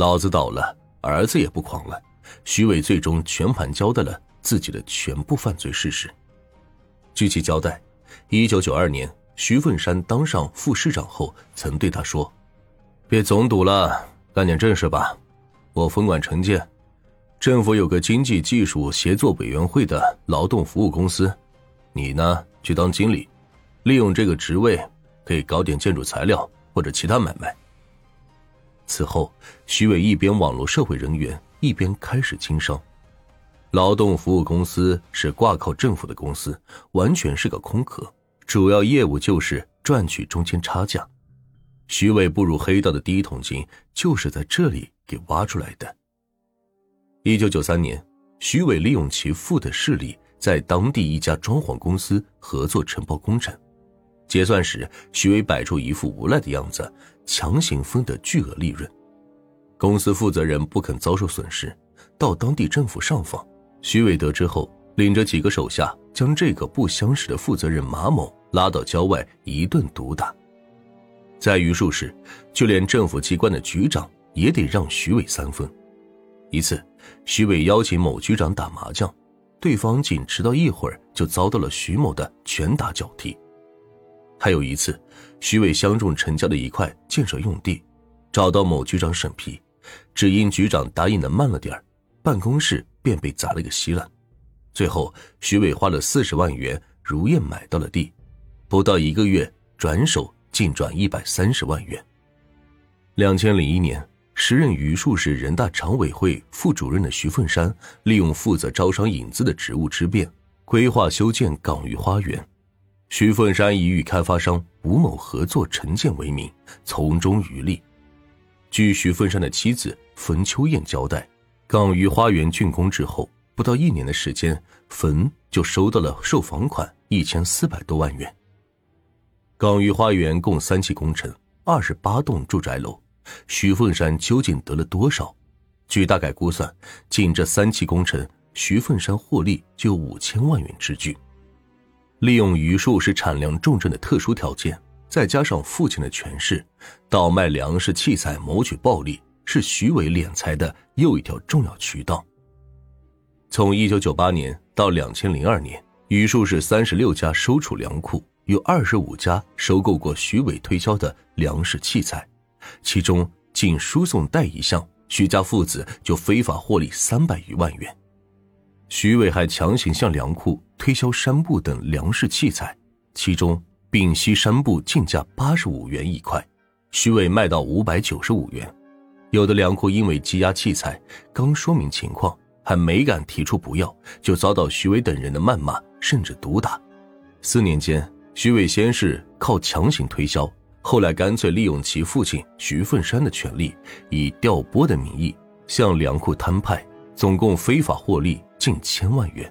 老子倒了，儿子也不狂了。徐伟最终全盘交代了自己的全部犯罪事实。据其交代，一九九二年，徐凤山当上副市长后，曾对他说：“别总赌了，干点正事吧。我分管城建，政府有个经济技术协作委员会的劳动服务公司，你呢去当经理，利用这个职位可以搞点建筑材料或者其他买卖。”此后，徐伟一边网络社会人员，一边开始经商。劳动服务公司是挂靠政府的公司，完全是个空壳，主要业务就是赚取中间差价。徐伟步入黑道的第一桶金就是在这里给挖出来的。一九九三年，徐伟利用其父的势力，在当地一家装潢公司合作承包工程。结算时，徐伟摆出一副无赖的样子。强行分得巨额利润，公司负责人不肯遭受损失，到当地政府上访。徐伟得知后，领着几个手下将这个不相识的负责人马某拉到郊外一顿毒打。在榆树市，就连政府机关的局长也得让徐伟三分。一次，徐伟邀请某局长打麻将，对方仅迟到一会儿就遭到了徐某的拳打脚踢。还有一次，徐伟相中陈家的一块建设用地，找到某局长审批，只因局长答应的慢了点办公室便被砸了个稀烂。最后，徐伟花了四十万元如愿买到了地，不到一个月，转手净赚一百三十万元。两千零一年，时任榆树市人大常委会副主任的徐凤山，利用负责招商引资的职务之便，规划修建港域花园。徐凤山以与开发商吴某合作承建为名，从中渔利。据徐凤山的妻子冯秋燕交代，港域花园竣工之后，不到一年的时间，冯就收到了售房款一千四百多万元。港域花园共三期工程，二十八栋住宅楼，徐凤山究竟得了多少？据大概估算，仅这三期工程，徐凤山获利就五千万元之巨。利用榆树是产量重镇的特殊条件，再加上父亲的权势，倒卖粮食器材谋取暴利，是徐伟敛财的又一条重要渠道。从一九九八年到两千零二年，榆树市三十六家收储粮库，有二十五家收购过徐伟推销的粮食器材，其中仅输送带一项，徐家父子就非法获利三百余万元。徐伟还强行向粮库推销山布等粮食器材，其中丙烯山布进价八十五元一块，徐伟卖到五百九十五元。有的粮库因为积压器材，刚说明情况还没敢提出不要，就遭到徐伟等人的谩骂甚至毒打。四年间，徐伟先是靠强行推销，后来干脆利用其父亲徐凤山的权利，以调拨的名义向粮库摊派，总共非法获利。近千万元，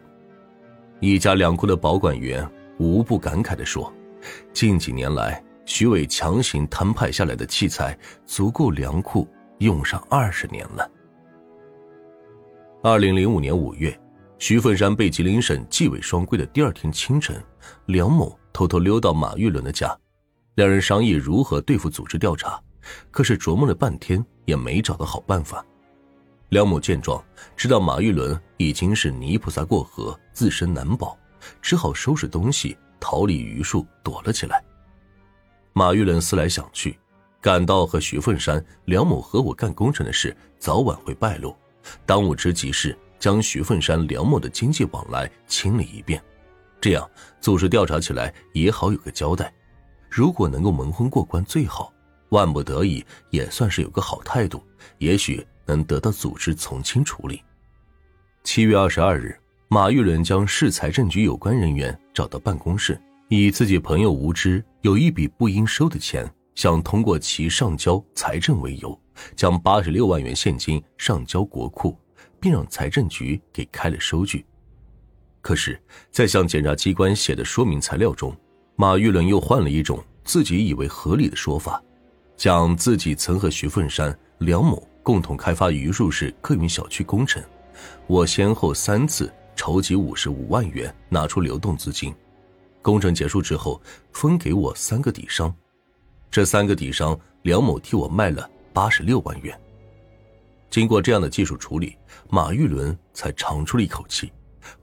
一家粮库的保管员无不感慨地说：“近几年来，徐伟强行摊派下来的器材，足够粮库用上二十年了。”二零零五年五月，徐凤山被吉林省纪委双规的第二天清晨，梁某偷偷溜到马玉伦的家，两人商议如何对付组织调查，可是琢磨了半天也没找到好办法。梁某见状，知道马玉伦已经是泥菩萨过河，自身难保，只好收拾东西逃离榆树，躲了起来。马玉伦思来想去，感到和徐凤山、梁某合伙干工程的事早晚会败露，当务之急是将徐凤山、梁某的经济往来清理一遍，这样组织调查起来也好有个交代。如果能够蒙混过关最好，万不得已也算是有个好态度，也许。能得到组织从轻处理。七月二十二日，马玉伦将市财政局有关人员找到办公室，以自己朋友无知有一笔不应收的钱，想通过其上交财政为由，将八十六万元现金上交国库，并让财政局给开了收据。可是，在向检察机关写的说明材料中，马玉伦又换了一种自己以为合理的说法，讲自己曾和徐凤山、梁某。共同开发榆树市客运小区工程，我先后三次筹集五十五万元，拿出流动资金。工程结束之后，分给我三个底商，这三个底商梁某替我卖了八十六万元。经过这样的技术处理，马玉伦才长出了一口气，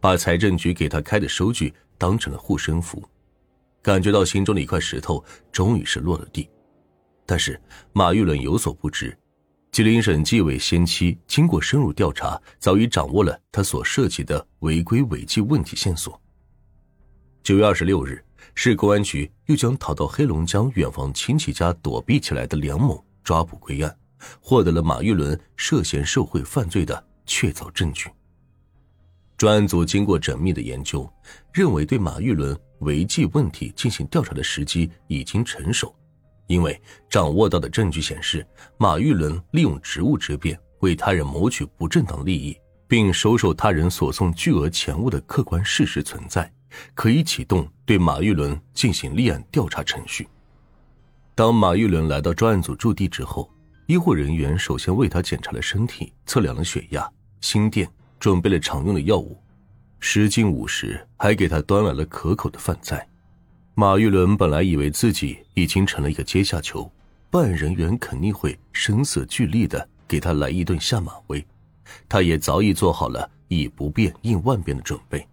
把财政局给他开的收据当成了护身符，感觉到心中的一块石头终于是落了地。但是马玉伦有所不知，吉林省纪委先期经过深入调查，早已掌握了他所涉及的违规违纪问题线索。九月二十六日，市公安局又将逃到黑龙江远房亲戚家躲避起来的梁某抓捕归案。获得了马玉伦涉嫌受贿犯罪的确凿证据。专案组经过缜密的研究，认为对马玉伦违纪问题进行调查的时机已经成熟，因为掌握到的证据显示，马玉伦利用职务之便为他人谋取不正当利益，并收受他人所送巨额钱物的客观事实存在，可以启动对马玉伦进行立案调查程序。当马玉伦来到专案组驻地之后。医护人员首先为他检查了身体，测量了血压、心电，准备了常用的药物，时经午时，还给他端来了可口的饭菜。马玉伦本来以为自己已经成了一个阶下囚，办案人员肯定会声色俱厉的给他来一顿下马威，他也早已做好了以不变应万变的准备。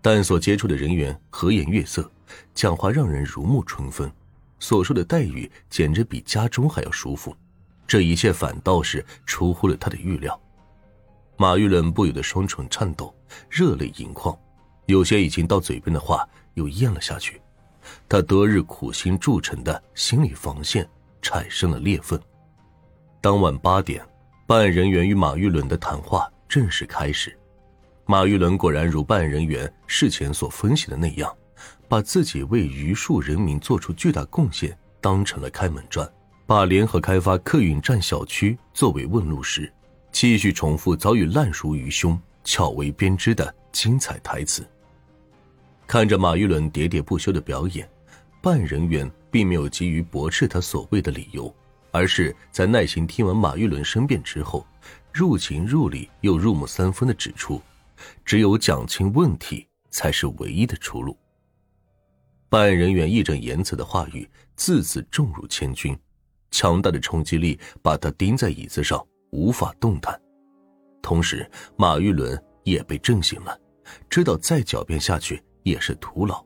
但所接触的人员和颜悦色，讲话让人如沐春风，所受的待遇简直比家中还要舒服。这一切反倒是出乎了他的预料，马玉伦不由得双唇颤抖，热泪盈眶，有些已经到嘴边的话又咽了下去。他多日苦心铸成的心理防线产生了裂缝。当晚八点，办案人员与马玉伦的谈话正式开始。马玉伦果然如办案人员事前所分析的那样，把自己为榆树人民做出巨大贡献当成了开门砖。把联合开发客运站小区作为问路石，继续重复早已烂熟于胸、巧为编织的精彩台词。看着马玉伦喋喋不休的表演，办案人员并没有急于驳斥他所谓的理由，而是在耐心听完马玉伦申辩之后，入情入理又入木三分的指出，只有讲清问题才是唯一的出路。办案人员义正言辞的话语，字字重如千钧。强大的冲击力把他钉在椅子上，无法动弹。同时，马玉伦也被震醒了，知道再狡辩下去也是徒劳。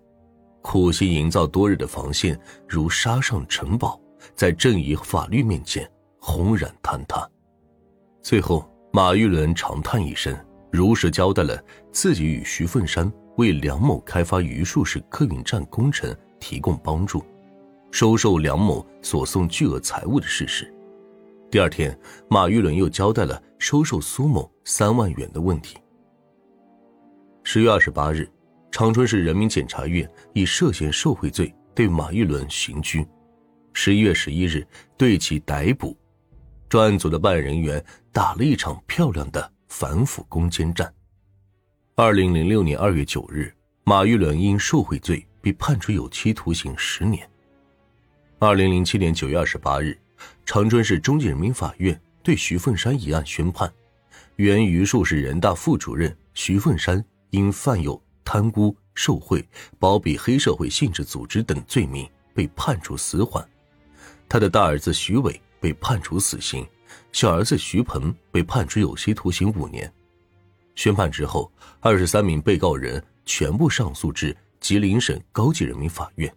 苦心营造多日的防线，如沙上城堡，在正义和法律面前轰然坍塌。最后，马玉伦长叹一声，如实交代了自己与徐凤山为梁某开发榆树市客运站工程提供帮助。收受梁某所送巨额财物的事实。第二天，马玉伦又交代了收受苏某三万元的问题。十月二十八日，长春市人民检察院以涉嫌受贿罪对马玉伦刑拘。十一月十一日，对其逮捕。专案组的办案人员打了一场漂亮的反腐攻坚战。二零零六年二月九日，马玉伦因受贿罪被判处有期徒刑十年。二零零七年九月二十八日，长春市中级人民法院对徐凤山一案宣判，原榆树市人大副主任徐凤山因犯有贪污受贿、包庇黑社会性质组织等罪名，被判处死缓；他的大儿子徐伟被判处死刑，小儿子徐鹏被判处有期徒刑五年。宣判之后，二十三名被告人全部上诉至吉林省高级人民法院。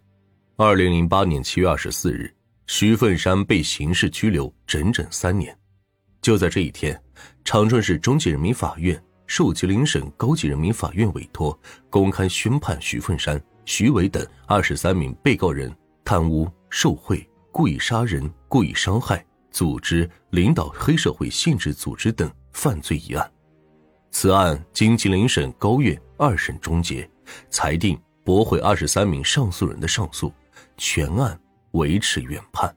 二零零八年七月二十四日，徐凤山被刑事拘留整整三年。就在这一天，长春市中级人民法院受吉林省高级人民法院委托，公开宣判徐凤山、徐伟等二十三名被告人贪污受贿、故意杀人、故意伤害、组织领导黑社会性质组织等犯罪一案。此案经吉林省高院二审终结，裁定驳回二十三名上诉人的上诉。全案维持原判。